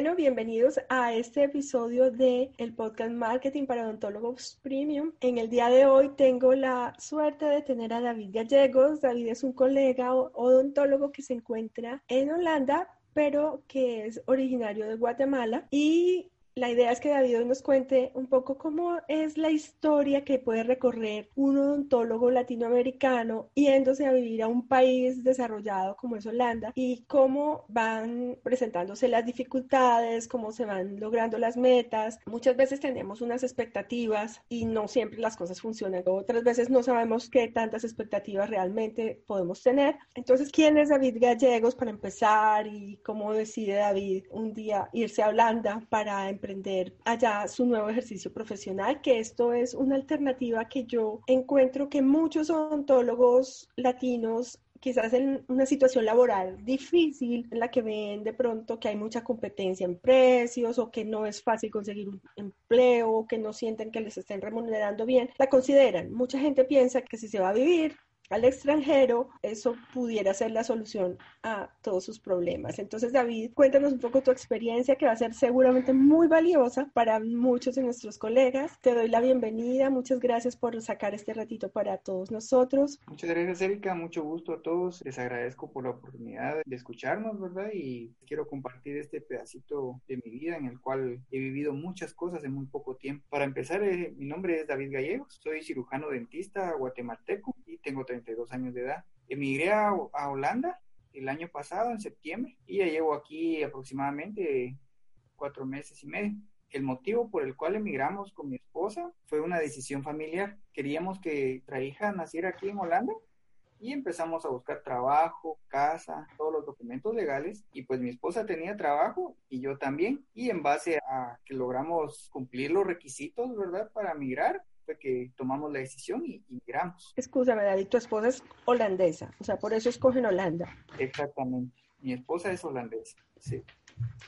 Bueno, bienvenidos a este episodio de el podcast Marketing para Odontólogos Premium. En el día de hoy tengo la suerte de tener a David Gallegos. David es un colega odontólogo que se encuentra en Holanda, pero que es originario de Guatemala y la idea es que David hoy nos cuente un poco cómo es la historia que puede recorrer un odontólogo latinoamericano yéndose a vivir a un país desarrollado como es Holanda y cómo van presentándose las dificultades, cómo se van logrando las metas. Muchas veces tenemos unas expectativas y no siempre las cosas funcionan. Otras veces no sabemos qué tantas expectativas realmente podemos tener. Entonces, ¿quién es David Gallegos para empezar y cómo decide David un día irse a Holanda para empezar allá su nuevo ejercicio profesional, que esto es una alternativa que yo encuentro que muchos odontólogos latinos quizás en una situación laboral difícil en la que ven de pronto que hay mucha competencia en precios o que no es fácil conseguir un empleo o que no sienten que les estén remunerando bien, la consideran. Mucha gente piensa que si se va a vivir al extranjero, eso pudiera ser la solución a todos sus problemas. Entonces, David, cuéntanos un poco tu experiencia que va a ser seguramente muy valiosa para muchos de nuestros colegas. Te doy la bienvenida. Muchas gracias por sacar este ratito para todos nosotros. Muchas gracias, Erika. Mucho gusto a todos. Les agradezco por la oportunidad de escucharnos, ¿verdad? Y quiero compartir este pedacito de mi vida en el cual he vivido muchas cosas en muy poco tiempo. Para empezar, eh, mi nombre es David Gallegos. Soy cirujano dentista guatemalteco y tengo 32 años de edad. Emigré a, Holanda el año pasado, en septiembre, y ya llevo aquí aproximadamente cuatro meses y medio. El motivo por el cual emigramos con mi esposa fue una decisión familiar. Queríamos que nuestra hija naciera aquí en Holanda y empezamos a buscar trabajo, casa, todos los documentos legales y pues mi esposa tenía trabajo y yo también y en base a que logramos cumplir los requisitos, ¿verdad? Para migrar, que tomamos la decisión y, y migramos. Escúchame, David, tu esposa es holandesa, o sea, por eso escogen Holanda. Exactamente. Mi esposa es holandesa, sí.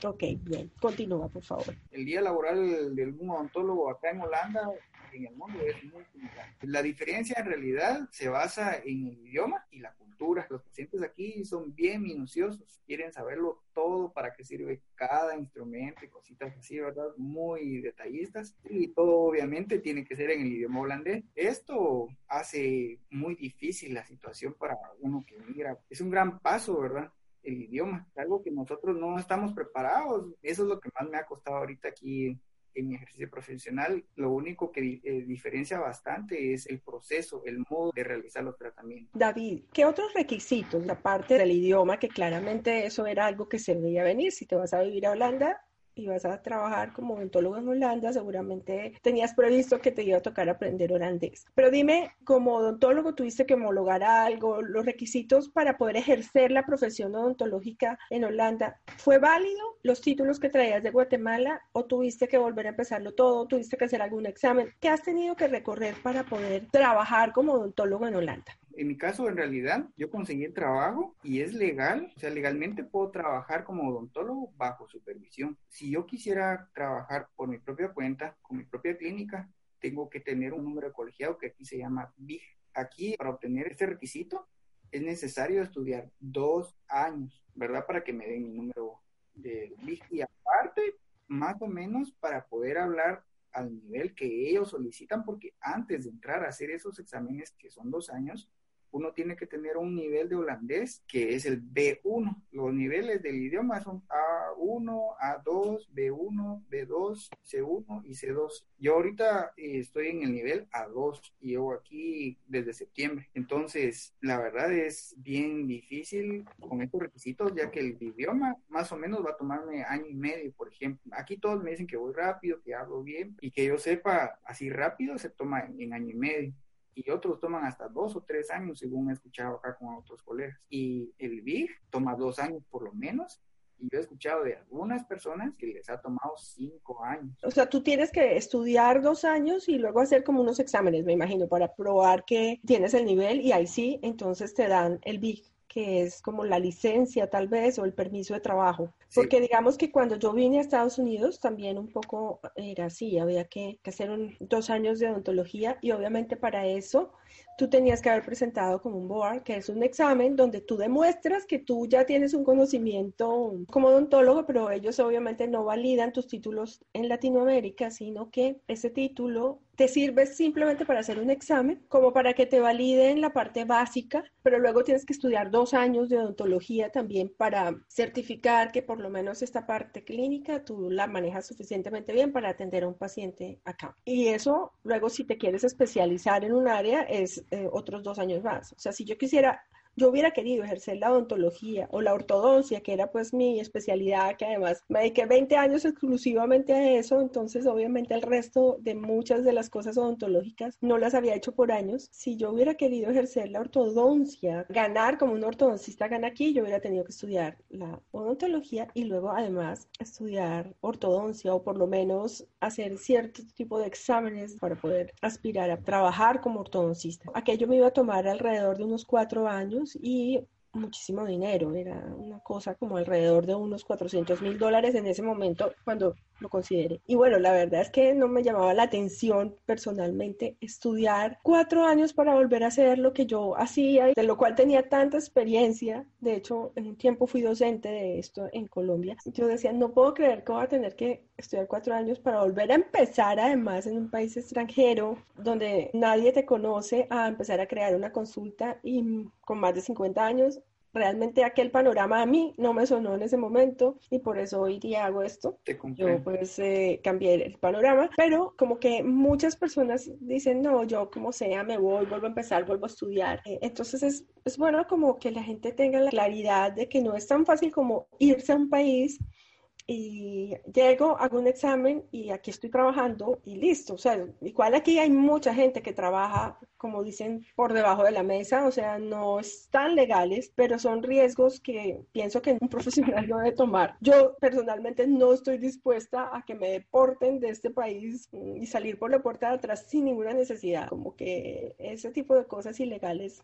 Ok, bien. Continúa, por favor. El día laboral de algún odontólogo acá en Holanda en el mundo es muy similar. La diferencia en realidad se basa en el idioma y la cultura. Los pacientes aquí son bien minuciosos, quieren saberlo todo, para qué sirve cada instrumento y cositas así, ¿verdad? Muy detallistas. Y todo obviamente tiene que ser en el idioma holandés. Esto hace muy difícil la situación para uno que migra. Es un gran paso, ¿verdad? El idioma, algo que nosotros no estamos preparados. Eso es lo que más me ha costado ahorita aquí en mi ejercicio profesional, lo único que eh, diferencia bastante es el proceso, el modo de realizar los tratamientos. David, ¿qué otros requisitos, aparte del idioma, que claramente eso era algo que se veía venir? Si te vas a vivir a Holanda, y vas a trabajar como odontólogo en Holanda, seguramente tenías previsto que te iba a tocar aprender holandés. Pero dime, como odontólogo tuviste que homologar algo, los requisitos para poder ejercer la profesión odontológica en Holanda, ¿fue válido los títulos que traías de Guatemala o tuviste que volver a empezarlo todo, tuviste que hacer algún examen? ¿Qué has tenido que recorrer para poder trabajar como odontólogo en Holanda? En mi caso, en realidad, yo conseguí el trabajo y es legal, o sea, legalmente puedo trabajar como odontólogo bajo supervisión. Si yo quisiera trabajar por mi propia cuenta, con mi propia clínica, tengo que tener un número de colegiado que aquí se llama BIG. Aquí, para obtener este requisito, es necesario estudiar dos años, ¿verdad? Para que me den mi número de BIG. Y aparte, más o menos, para poder hablar al nivel que ellos solicitan, porque antes de entrar a hacer esos exámenes, que son dos años, uno tiene que tener un nivel de holandés que es el B1. Los niveles del idioma son A1, A2, B1, B2, C1 y C2. Yo ahorita eh, estoy en el nivel A2 y llevo aquí desde septiembre. Entonces, la verdad es bien difícil con estos requisitos, ya que el idioma más o menos va a tomarme año y medio, por ejemplo. Aquí todos me dicen que voy rápido, que hablo bien y que yo sepa así rápido se toma en año y medio y otros toman hasta dos o tres años, según he escuchado acá con otros colegas. Y el BIG toma dos años por lo menos Y yo he escuchado de algunas personas que les ha tomado cinco años. O sea, tú tienes que estudiar dos años y luego hacer como unos exámenes, me imagino, para probar que tienes el nivel y ahí sí, entonces te dan el BIG que es como la licencia tal vez o el permiso de trabajo. Porque digamos que cuando yo vine a Estados Unidos también un poco era así, había que, hacer dos años de odontología y obviamente para eso tú tenías que haber presentado como un board, que es un examen donde tú demuestras que tú ya tienes un conocimiento como odontólogo, pero ellos obviamente no validan tus títulos en Latinoamérica, sino que ese título te sirve simplemente para hacer un examen, como para que te validen la parte básica, pero luego tienes que estudiar dos años de odontología también para certificar que por lo menos esta parte clínica tú la manejas suficientemente bien para atender a un paciente acá. Y eso luego si te quieres especializar en un área es eh, otros dos años más. O sea, si yo quisiera yo hubiera querido ejercer la odontología o la ortodoncia, que era pues mi especialidad, que además me dediqué 20 años exclusivamente a eso, entonces obviamente el resto de muchas de las cosas odontológicas no las había hecho por años. Si yo hubiera querido ejercer la ortodoncia, ganar como un ortodoncista gana aquí, yo hubiera tenido que estudiar la odontología y luego además estudiar ortodoncia o por lo menos hacer cierto tipo de exámenes para poder aspirar a trabajar como ortodoncista. Aquello me iba a tomar alrededor de unos cuatro años y muchísimo dinero, era una cosa como alrededor de unos 400 mil dólares en ese momento cuando lo consideré. Y bueno, la verdad es que no me llamaba la atención personalmente estudiar cuatro años para volver a hacer lo que yo hacía, de lo cual tenía tanta experiencia. De hecho, en un tiempo fui docente de esto en Colombia. Yo decía, no puedo creer que voy a tener que estudiar cuatro años para volver a empezar, además, en un país extranjero donde nadie te conoce, a empezar a crear una consulta y con más de 50 años realmente aquel panorama a mí no me sonó en ese momento y por eso hoy día hago esto. yo pues eh, cambié el panorama, pero como que muchas personas dicen, no, yo como sea, me voy, vuelvo a empezar, vuelvo a estudiar. Eh, entonces es, es bueno como que la gente tenga la claridad de que no es tan fácil como irse a un país y llego, hago un examen y aquí estoy trabajando y listo. O sea, igual aquí hay mucha gente que trabaja, como dicen, por debajo de la mesa, o sea, no están legales, pero son riesgos que pienso que un profesional no debe tomar. Yo personalmente no estoy dispuesta a que me deporten de este país y salir por la puerta de atrás sin ninguna necesidad. Como que ese tipo de cosas ilegales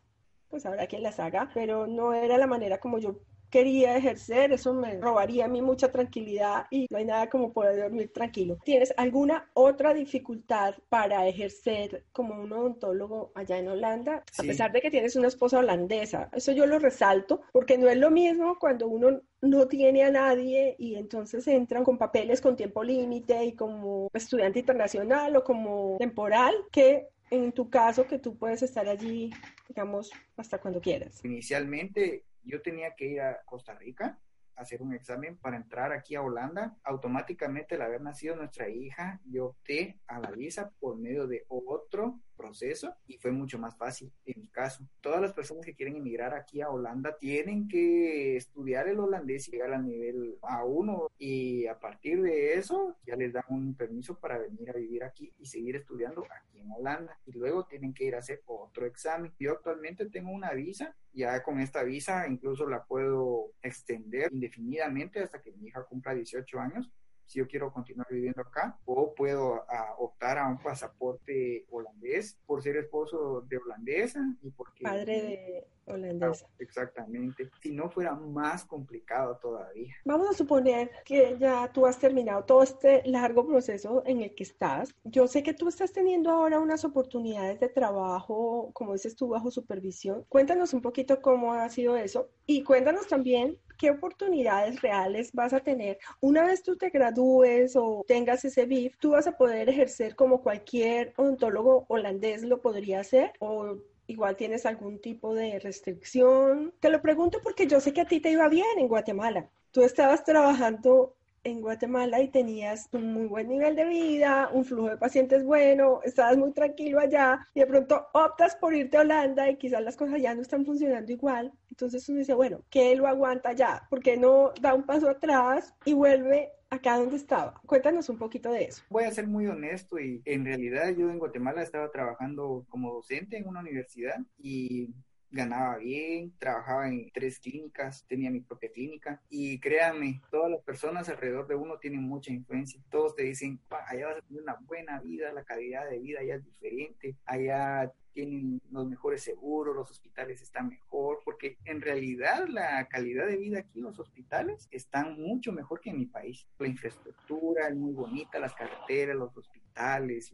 pues habrá quien las haga, pero no era la manera como yo quería ejercer, eso me robaría a mí mucha tranquilidad y no hay nada como poder dormir tranquilo. ¿Tienes alguna otra dificultad para ejercer como un odontólogo allá en Holanda? A pesar de que tienes una esposa holandesa, eso yo lo resalto porque no es lo mismo cuando uno no tiene a nadie y entonces entran con papeles con tiempo límite y como estudiante internacional o como temporal que en tu caso que tú puedes estar allí, digamos, hasta cuando quieras. Inicialmente yo tenía que ir a Costa Rica a hacer un examen para entrar aquí a Holanda. Automáticamente, al haber nacido nuestra hija, yo opté a la visa por medio de otro proceso y fue mucho más fácil en mi caso. Todas las personas que quieren emigrar aquí a Holanda tienen que estudiar el holandés y llegar al nivel A1 y a partir de eso ya les dan un permiso para venir a vivir aquí y seguir estudiando aquí en Holanda y luego tienen que ir a hacer otro examen. Yo actualmente tengo una visa, ya con esta visa incluso la puedo extender indefinidamente hasta que mi hija cumpla 18 años si yo quiero continuar viviendo acá, o puedo optar a un pasaporte holandés por ser esposo de holandesa y porque... Padre de holandesa. Exactamente. Si no fuera más complicado todavía. Vamos a suponer que ya tú has terminado todo este largo proceso en el que estás. Yo sé que tú estás teniendo ahora unas oportunidades de trabajo, como dices tú, bajo supervisión. Cuéntanos un poquito cómo ha sido eso y cuéntanos también qué oportunidades reales vas a tener. Una vez tú te gradúes o tengas ese BIF, tú vas a poder ejercer como cualquier odontólogo holandés lo podría hacer o igual tienes algún tipo de restricción. Te lo pregunto porque yo sé que a ti te iba bien en Guatemala. Tú estabas trabajando en Guatemala y tenías un muy buen nivel de vida, un flujo de pacientes bueno, estabas muy tranquilo allá y de pronto optas por irte a Holanda y quizás las cosas ya no están funcionando igual. Entonces uno dice, bueno, ¿qué lo aguanta ya? ¿Por qué no da un paso atrás y vuelve acá donde estaba? Cuéntanos un poquito de eso. Voy a ser muy honesto y en realidad yo en Guatemala estaba trabajando como docente en una universidad y ganaba bien, trabajaba en tres clínicas, tenía mi propia clínica y créanme, todas las personas alrededor de uno tienen mucha influencia. Todos te dicen, allá vas a tener una buena vida, la calidad de vida allá es diferente, allá tienen los mejores seguros, los hospitales están mejor, porque en realidad la calidad de vida aquí, los hospitales, están mucho mejor que en mi país. La infraestructura es muy bonita, las carreteras, los hospitales,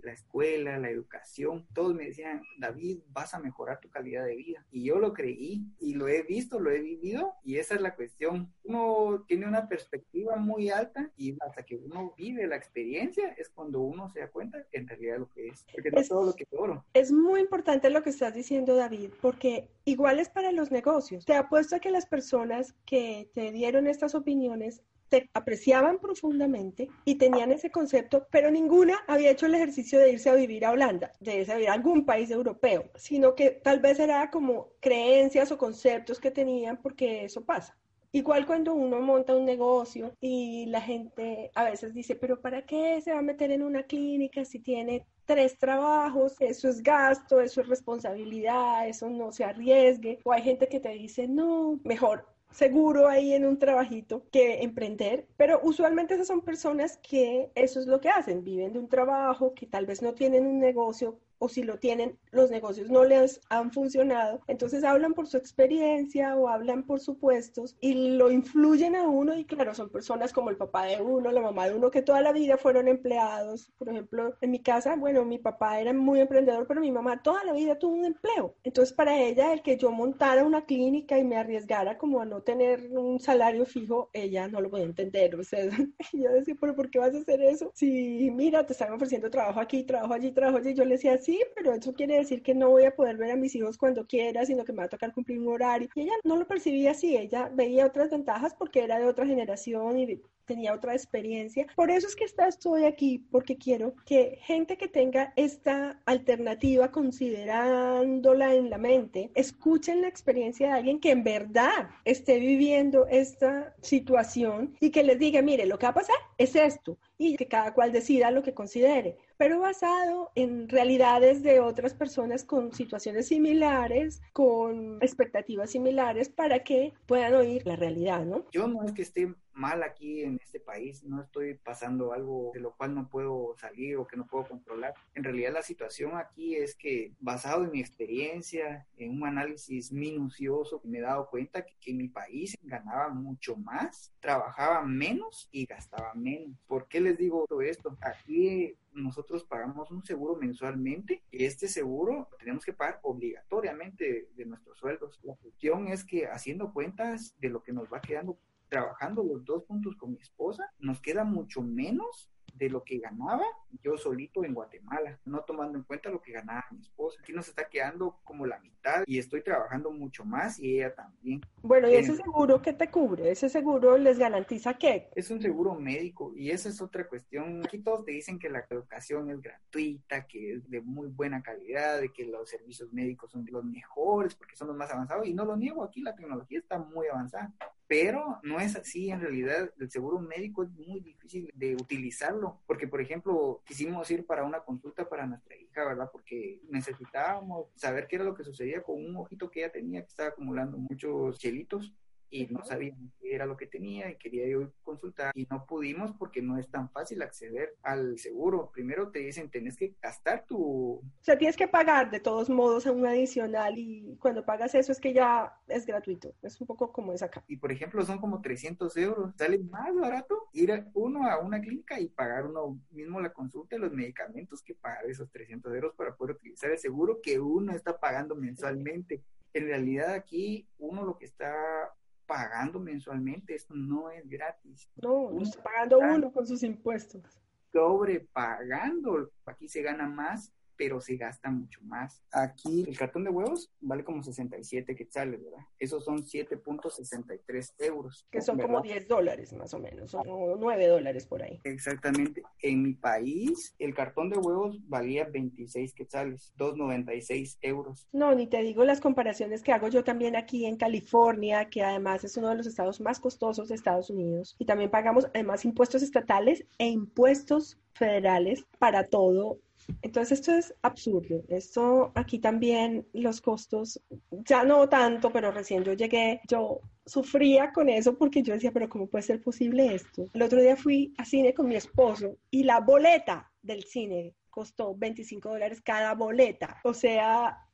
la escuela, la educación, todos me decían, David, vas a mejorar tu calidad de vida. Y yo lo creí y lo he visto, lo he vivido y esa es la cuestión. Uno tiene una perspectiva muy alta y hasta que uno vive la experiencia es cuando uno se da cuenta en realidad lo que es, porque no es todo lo que es oro. Es muy importante lo que estás diciendo, David, porque igual es para los negocios. Te apuesto a que las personas que te dieron estas opiniones apreciaban profundamente y tenían ese concepto, pero ninguna había hecho el ejercicio de irse a vivir a Holanda, de irse a vivir a algún país europeo, sino que tal vez era como creencias o conceptos que tenían porque eso pasa. Igual cuando uno monta un negocio y la gente a veces dice, pero ¿para qué se va a meter en una clínica si tiene tres trabajos? Eso es gasto, eso es responsabilidad, eso no se arriesgue. O hay gente que te dice, no, mejor seguro ahí en un trabajito que emprender, pero usualmente esas son personas que eso es lo que hacen, viven de un trabajo, que tal vez no tienen un negocio o si lo tienen, los negocios no les han funcionado. Entonces hablan por su experiencia o hablan por supuestos y lo influyen a uno y claro, son personas como el papá de uno, la mamá de uno, que toda la vida fueron empleados. Por ejemplo, en mi casa, bueno, mi papá era muy emprendedor, pero mi mamá toda la vida tuvo un empleo. Entonces para ella, el que yo montara una clínica y me arriesgara como a no tener un salario fijo, ella no lo podía entender. O sea, yo decía, pero ¿por qué vas a hacer eso? Si mira, te están ofreciendo trabajo aquí, trabajo allí, trabajo allí, yo le decía, sí, pero eso quiere decir que no voy a poder ver a mis hijos cuando quiera, sino que me va a tocar cumplir un horario. Y ella no lo percibía así, ella veía otras ventajas porque era de otra generación y tenía otra experiencia. Por eso es que estoy aquí, porque quiero que gente que tenga esta alternativa considerándola en la mente, escuchen la experiencia de alguien que en verdad esté viviendo esta situación y que les diga, mire, lo que va a pasar es esto y que cada cual decida lo que considere pero basado en realidades de otras personas con situaciones similares, con expectativas similares, para que puedan oír la realidad, ¿no? Yo es que esté mal aquí en este país, no estoy pasando algo de lo cual no puedo salir o que no puedo controlar. En realidad la situación aquí es que basado en mi experiencia, en un análisis minucioso, me he dado cuenta que, mi país ganaba mucho más, trabajaba menos y gastaba menos. ¿Por qué les digo todo esto? Aquí nosotros pagamos un seguro mensualmente y este seguro tenemos que pagar obligatoriamente de, nuestros sueldos. La cuestión es que haciendo cuentas de lo que nos va quedando trabajando los dos puntos con mi esposa, nos queda mucho menos de lo que ganaba yo solito en Guatemala, no tomando en cuenta lo que ganaba mi esposa. Aquí nos está quedando como la mitad y estoy trabajando mucho más y ella también. Bueno, ¿y ese seguro qué te cubre? ¿Ese seguro les garantiza qué? Es un seguro médico y esa es otra cuestión. Aquí todos te dicen que la educación es gratuita, que es de muy buena calidad, de que los servicios médicos son de los mejores porque son los más avanzados y no lo niego, aquí la tecnología está muy avanzada pero no es así en realidad. El seguro médico es muy difícil de utilizarlo, porque por ejemplo quisimos ir para una consulta para nuestra hija, ¿verdad? Porque necesitábamos saber qué era lo que sucedía con un ojito que ella tenía que estaba acumulando muchos chelitos y no sabíamos qué era lo que tenía y quería yo consultar y no pudimos porque no es tan fácil acceder al seguro. Primero te dicen, tenés que gastar tu... O sea, tienes que pagar de todos modos un adicional y cuando pagas eso es que ya es gratuito. Es un poco como es acá. Y por ejemplo, son como 300 euros. Sale más barato ir uno a una clínica y pagar uno mismo la consulta y los medicamentos que pagar esos 300 euros para poder utilizar el seguro que uno está pagando mensualmente. En realidad aquí uno lo que está pagando mensualmente, esto no es gratis. No, uno está pagando uno con sus impuestos. Sobrepagando, aquí se gana más pero se gasta mucho más. Aquí el cartón de huevos vale como 67 quetzales, ¿verdad? Esos son 7.63 euros. Que son como 10 dólares más o menos, o 9 dólares por ahí. Exactamente. En mi país, el cartón de huevos valía 26 quetzales, 2.96 euros. No, ni te digo las comparaciones que hago yo también aquí en California, que además es uno de los estados más costosos de Estados Unidos. Y también pagamos además impuestos estatales e impuestos federales para todo Entonces esto es absurdo. Esto aquí también los costos, ya no tanto, pero recién yo llegué, yo sufría con eso porque yo decía, pero ¿cómo puede ser posible esto? El otro día fui a cine con mi esposo y la boleta del cine costó 25 dólares cada boleta. O sea,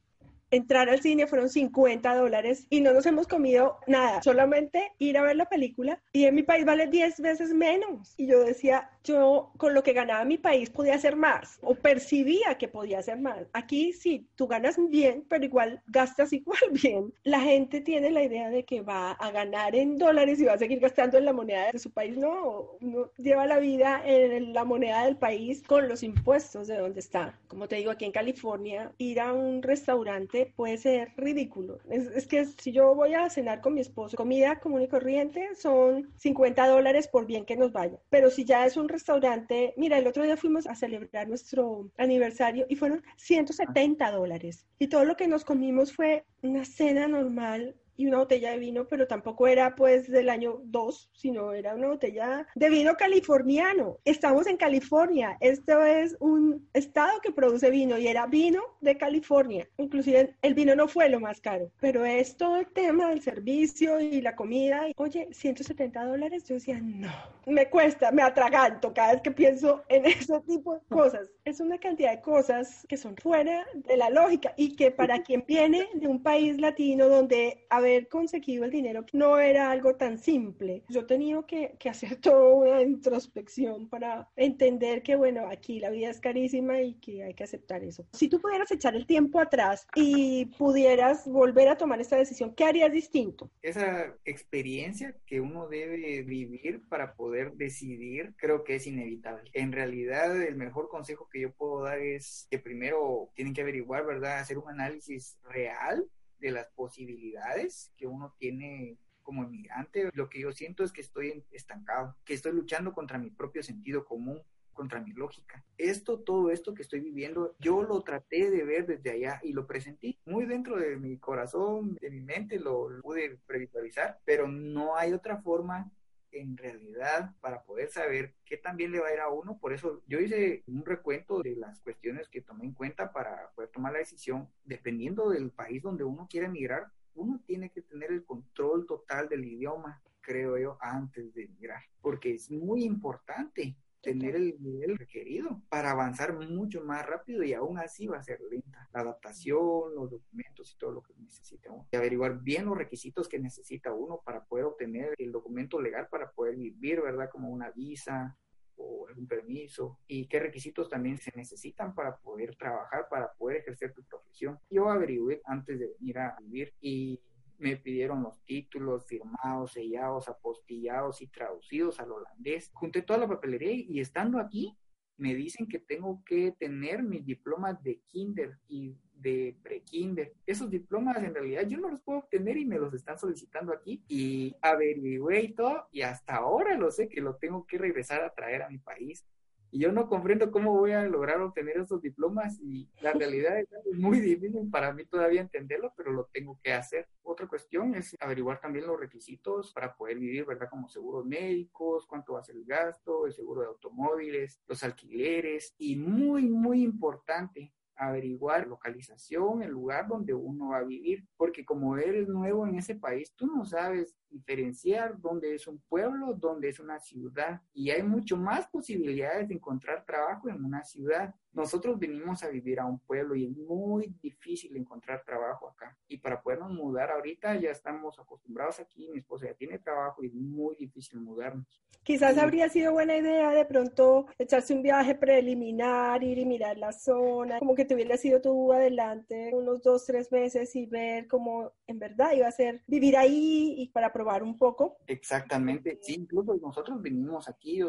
entrar al cine fueron 50 dólares y no nos hemos comido nada, solamente ir a ver la película y en mi país vale 10 veces menos. Y yo decía, yo con lo que ganaba mi país podía hacer más o percibía que podía hacer más. Aquí sí, tú ganas bien, pero igual gastas igual bien. La gente tiene la idea de que va a ganar en dólares y va a seguir gastando en la moneda de su país. No, uno lleva la vida en la moneda del país con los impuestos de donde está. Como te digo, aquí en California, ir a un restaurante puede ser ridículo. Es, que si yo voy a cenar con mi esposo, comida común y corriente son 50 dólares por bien que nos vaya. Pero si ya es un restaurante, mira, el otro día fuimos a celebrar nuestro aniversario y fueron 170 dólares. Y todo lo que nos comimos fue una cena normal y una botella de vino, pero tampoco era pues del año 2, sino era una botella de vino californiano. Estamos en California, esto es un estado que produce vino y era vino de California. Inclusive el vino no fue lo más caro, pero es todo el tema del servicio y la comida. Oye, 170 dólares, yo decía, no, me cuesta, me atraganto cada vez que pienso en ese tipo de cosas. Es una cantidad de cosas que son fuera de la lógica y que para quien viene de un país latino donde a haber conseguido el dinero no era algo tan simple. Yo tenido que, que hacer toda una introspección para entender que, bueno, aquí la vida es carísima y que hay que aceptar eso. Si tú pudieras echar el tiempo atrás y pudieras volver a tomar esta decisión, ¿qué harías distinto? Esa experiencia que uno debe vivir para poder decidir, creo que es inevitable. En realidad, el mejor consejo que yo puedo dar es que primero tienen que averiguar, ¿verdad? Hacer un análisis real de las posibilidades que uno tiene como inmigrante. Lo que yo siento es que estoy estancado, que estoy luchando contra mi propio sentido común, contra mi lógica. Esto, todo esto que estoy viviendo, yo lo traté de ver desde allá y lo presenté muy dentro de mi corazón, de mi mente, lo, pude previsualizar, pero no hay otra forma en realidad para poder saber qué también le va a ir a uno. Por eso yo hice un recuento de las cuestiones que tomé en cuenta para poder tomar la decisión. Dependiendo del país donde uno quiere emigrar, uno tiene que tener el control total del idioma, creo yo, antes de emigrar, porque es muy importante tener el nivel requerido para avanzar mucho más rápido y aún así va a ser lenta. La adaptación, los documentos y todo lo que necesita uno. Y averiguar bien los requisitos que necesita uno para poder obtener el documento legal para poder vivir, ¿verdad? Como una visa o un permiso y qué requisitos también se necesitan para poder trabajar, para poder ejercer tu profesión. Yo averigué antes de venir a vivir y me pidieron los títulos firmados, sellados, apostillados y traducidos al holandés. Junté toda la papelería y estando aquí, me dicen que tengo que tener mis diplomas de kinder y de pre-kinder. Esos diplomas en realidad yo no los puedo obtener y me los están solicitando aquí y averigüé y todo y hasta ahora lo sé que lo tengo que regresar a traer a mi país y yo no comprendo cómo voy a lograr obtener esos diplomas y la realidad es muy difícil para mí todavía entenderlo, pero lo tengo que hacer. Otra cuestión es averiguar también los requisitos para poder vivir, ¿verdad? Como seguros médicos, cuánto va a ser el gasto, el seguro de automóviles, los alquileres y muy, muy importante, averiguar localización, el lugar donde uno va a vivir, porque como eres nuevo en ese país, tú no sabes diferenciar dónde es un pueblo, dónde es una ciudad, y hay mucho más posibilidades de encontrar trabajo en una ciudad. Nosotros venimos a vivir a un pueblo y es muy difícil encontrar trabajo acá. Y para podernos mudar ahorita ya estamos acostumbrados aquí, mi esposa ya tiene trabajo y es muy difícil mudarnos. Quizás habría sido buena idea de pronto echarse un viaje preliminar, ir y mirar la zona, como que te hubiera sido tú adelante unos dos, tres meses y ver cómo en verdad iba a ser vivir ahí y para probar un poco. Exactamente, sí, incluso nosotros vinimos aquí,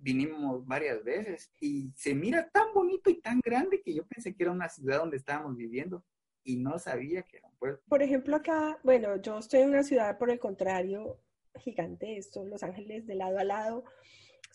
vinimos varias veces y se mira tan bonito y tan grande que yo pensé que era una ciudad donde estábamos viviendo y no sabía que era un pueblo. Por ejemplo, acá, bueno, yo estoy en una ciudad por el contrario gigante, esto, Los Ángeles de lado a lado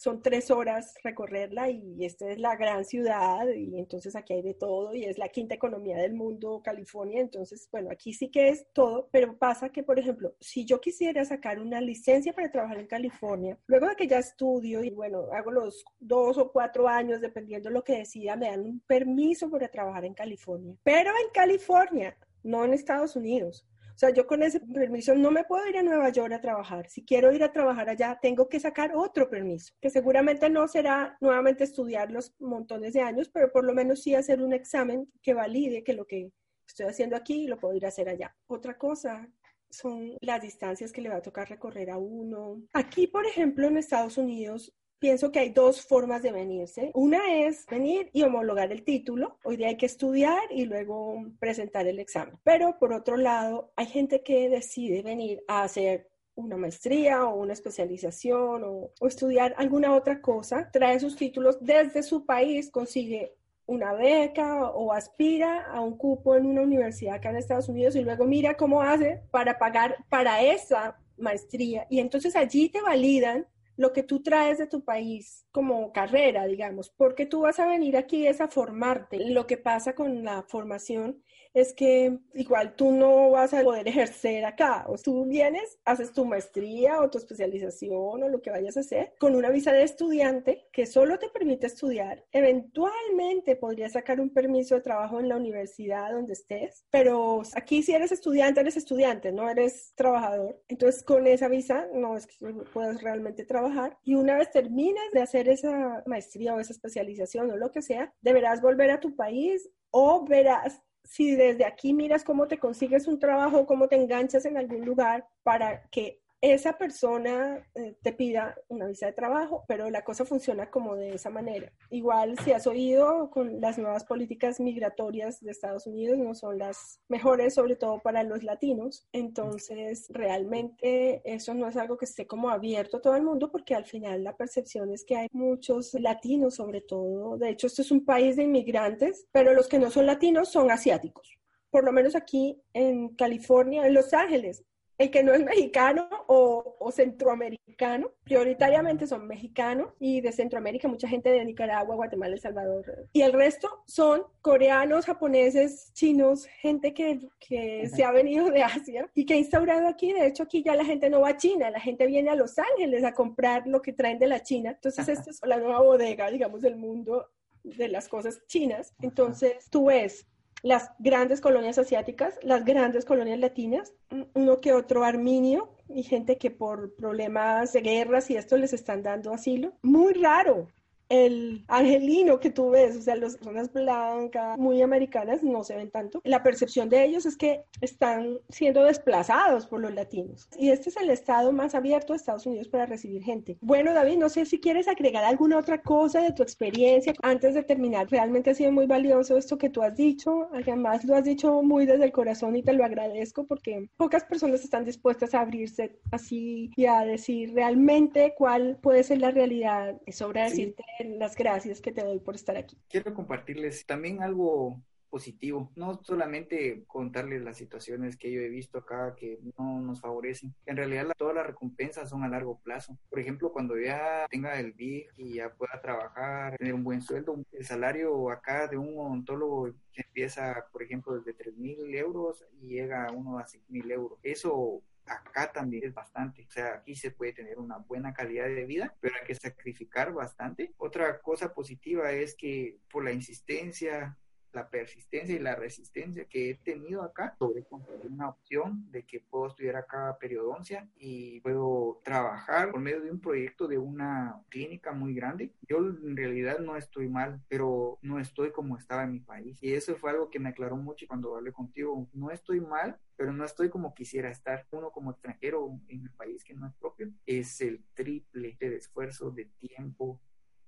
son tres horas recorrerla y esta es la gran ciudad y entonces aquí hay de todo y es la quinta economía del mundo, California, entonces, bueno, aquí sí que es todo, pero pasa que, por ejemplo, si yo quisiera sacar una licencia para trabajar en California, luego de que ya estudio y bueno, hago los dos o cuatro años, dependiendo de lo que decida, me dan un permiso para trabajar en California, pero en California, no en Estados Unidos. O sea, yo con ese permiso no me puedo ir a Nueva York a trabajar. Si quiero ir a trabajar allá, tengo que sacar otro permiso, que seguramente no será nuevamente estudiar los montones de años, pero por lo menos sí hacer un examen que valide que lo que estoy haciendo aquí lo puedo ir a hacer allá. Otra cosa son las distancias que le va a tocar recorrer a uno. Aquí, por ejemplo, en Estados Unidos, pienso que hay dos formas de venirse. Una es venir y homologar el título. Hoy día hay que estudiar y luego presentar el examen. Pero por otro lado, hay gente que decide venir a hacer una maestría o una especialización o, o, estudiar alguna otra cosa, trae sus títulos desde su país, consigue una beca o aspira a un cupo en una universidad acá en Estados Unidos y luego mira cómo hace para pagar para esa maestría y entonces allí te validan lo que tú traes de tu país como carrera, digamos, porque tú vas a venir aquí es a formarte. Lo que pasa con la formación es que igual tú no vas a poder ejercer acá. O tú vienes, haces tu maestría o tu especialización o lo que vayas a hacer con una visa de estudiante que solo te permite estudiar. Eventualmente podrías sacar un permiso de trabajo en la universidad donde estés, pero aquí si eres estudiante, eres estudiante, no eres trabajador. Entonces con esa visa no es que puedas realmente trabajar. Y una vez termines de hacer esa maestría o esa especialización o lo que sea, deberás volver a tu país o verás si desde aquí miras cómo te consigues un trabajo, cómo te enganchas en algún lugar para que esa persona eh, te pida una visa de trabajo, pero la cosa funciona como de esa manera. Igual si has oído con las nuevas políticas migratorias de Estados Unidos no son las mejores, sobre todo para los latinos. Entonces, realmente eso no es algo que esté como abierto a todo el mundo porque al final la percepción es que hay muchos latinos sobre todo. De hecho, esto es un país de inmigrantes, pero los que no son latinos son asiáticos por lo menos aquí en California, en Los Ángeles, el que no es mexicano o, centroamericano, prioritariamente son mexicanos y de Centroamérica mucha gente de Nicaragua, Guatemala, El Salvador. Y el resto son coreanos, japoneses, chinos, gente que, que se ha venido de Asia y que ha instaurado aquí. De hecho, aquí ya la gente no va a China, la gente viene a Los Ángeles a comprar lo que traen de la China. Entonces, esta es la nueva bodega, digamos, del mundo de las cosas chinas. Entonces, tú ves las grandes colonias asiáticas, las grandes colonias latinas, uno que otro arminio y gente que por problemas de guerras y esto les están dando asilo. Muy raro, el angelino que tú ves, o sea, las personas blancas, muy americanas, no se ven tanto. La percepción de ellos es que están siendo desplazados por los latinos. Y este es el estado más abierto de Estados Unidos para recibir gente. Bueno, David, no sé si quieres agregar alguna otra cosa de tu experiencia antes de terminar. Realmente ha sido muy valioso esto que tú has dicho. Además, lo has dicho muy desde el corazón y te lo agradezco porque pocas personas están dispuestas a abrirse así y a decir realmente cuál puede ser la realidad. Es sobra decirte las gracias que te doy por estar aquí. Quiero compartirles también algo positivo, no solamente contarles las situaciones que yo he visto acá que no nos favorecen, en realidad todas las recompensas son a largo plazo. Por ejemplo, cuando ya tenga el BIG y ya pueda trabajar, tener un buen sueldo, el salario acá de un odontólogo empieza, por ejemplo, desde 3 mil euros y llega a uno a 5 mil euros. Eso acá también es bastante. O sea, aquí se puede tener una buena calidad de vida, pero hay que sacrificar bastante. Otra cosa positiva es que por la insistencia la persistencia y la resistencia que he tenido acá sobre conseguir una opción de que puedo estudiar acá periodoncia y puedo trabajar por medio de un proyecto de una clínica muy grande. Yo en realidad no estoy mal, pero no estoy como estaba en mi país. Y eso fue algo que me aclaró mucho cuando hablé contigo. No estoy mal, pero no estoy como quisiera estar. Uno como extranjero en el país que no es propio es el triple de esfuerzo, de tiempo,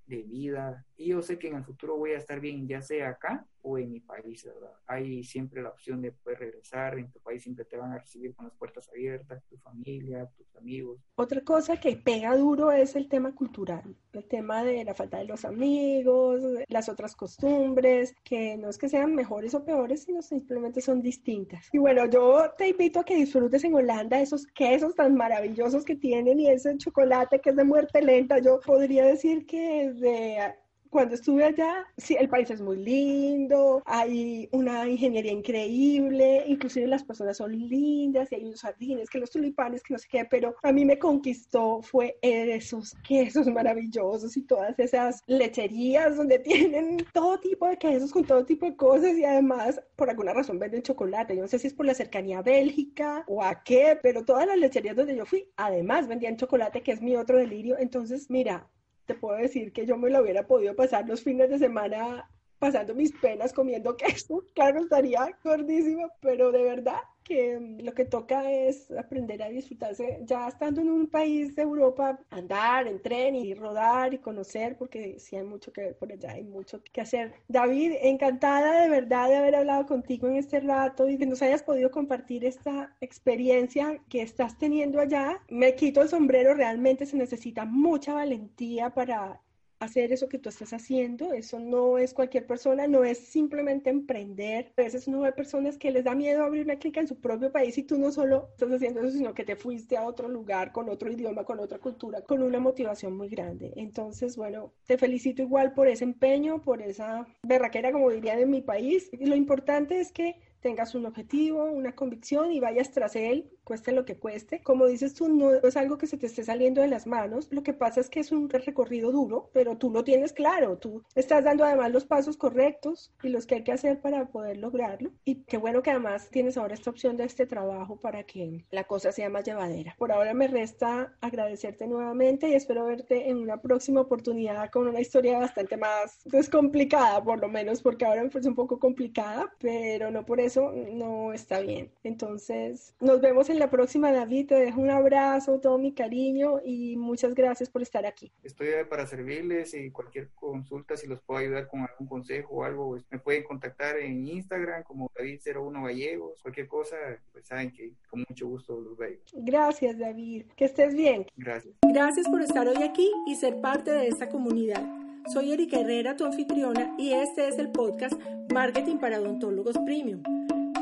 de vida. Y yo sé que en el futuro voy a estar bien, ya sea acá o en mi país, ¿verdad? Hay siempre la opción de poder regresar, en tu país siempre te van a recibir con las puertas abiertas, tu familia, tus amigos. Otra cosa que pega duro es el tema cultural, el tema de la falta de los amigos, las otras costumbres, que no es que sean mejores o peores, sino simplemente son distintas. Y bueno, yo te invito a que disfrutes en Holanda esos quesos tan maravillosos que tienen y ese chocolate que es de muerte lenta. Yo podría decir que de cuando estuve allá, sí, el país es muy lindo, hay una ingeniería increíble, inclusive las personas son lindas y hay unos jardines, que los tulipanes, que no sé qué, pero a mí me conquistó fue esos quesos maravillosos y todas esas lecherías donde tienen todo tipo de quesos con todo tipo de cosas y además por alguna razón venden chocolate. Yo no sé si es por la cercanía a Bélgica o a qué, pero todas las lecherías donde yo fui además vendían chocolate, que es mi otro delirio. Entonces, mira, te puedo decir que yo me lo hubiera podido pasar los fines de semana pasando mis penas comiendo queso. Claro, estaría gordísimo, pero de verdad que mm, lo que toca es aprender a disfrutarse ya estando en un país de Europa, andar en tren y rodar y conocer, porque sí hay mucho que ver por allá, hay mucho que hacer. David, encantada de verdad de haber hablado contigo en este rato y que nos hayas podido compartir esta experiencia que estás teniendo allá. Me quito el sombrero, realmente se necesita mucha valentía para hacer eso que tú estás haciendo. Eso no es cualquier persona, no es simplemente emprender. A veces no hay personas que les da miedo abrir una clínica en su propio país y tú no solo estás haciendo eso, sino que te fuiste a otro lugar con otro idioma, con otra cultura, con una motivación muy grande. Entonces, bueno, te felicito igual por ese empeño, por esa berraquera, como dirían en mi país. Lo importante es que tengas un objetivo, una convicción y vayas tras él, cueste lo que cueste. Como dices tú, no es algo que se te esté saliendo de las manos. Lo que pasa es que es un recorrido duro, pero tú lo tienes claro. Tú estás dando además los pasos correctos y los que hay que hacer para poder lograrlo. Y qué bueno que además tienes ahora esta opción de este trabajo para que la cosa sea más llevadera. Por ahora me resta agradecerte nuevamente y espero verte en una próxima oportunidad con una historia bastante más descomplicada, por lo menos, porque ahora parece un poco complicada, pero no por eso no está bien. Entonces, nos vemos en la próxima, David. Te dejo un abrazo, todo mi cariño y muchas gracias por estar aquí. Estoy para servirles y cualquier consulta, si los puedo ayudar con algún consejo o algo, pues, me pueden contactar en Instagram como David01 Gallegos. Cualquier cosa, pues saben que con mucho gusto los veo. Gracias, David. Que estés bien. Gracias. Gracias por estar hoy aquí y ser parte de esta comunidad. Soy Erika Herrera, tu anfitriona, y este es el podcast Marketing para Odontólogos Premium.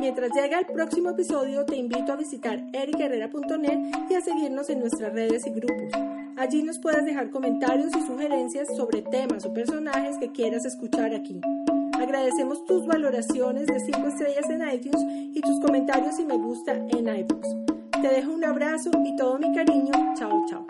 Mientras llega el próximo episodio, te invito a visitar ericherrera.net y a seguirnos en nuestras redes y grupos. Allí nos puedes dejar comentarios y sugerencias sobre temas o personajes que quieras escuchar aquí. Agradecemos tus valoraciones de 5 estrellas en iTunes y tus comentarios y me gusta en iBooks. Te dejo un abrazo y todo mi cariño. Chao, chao.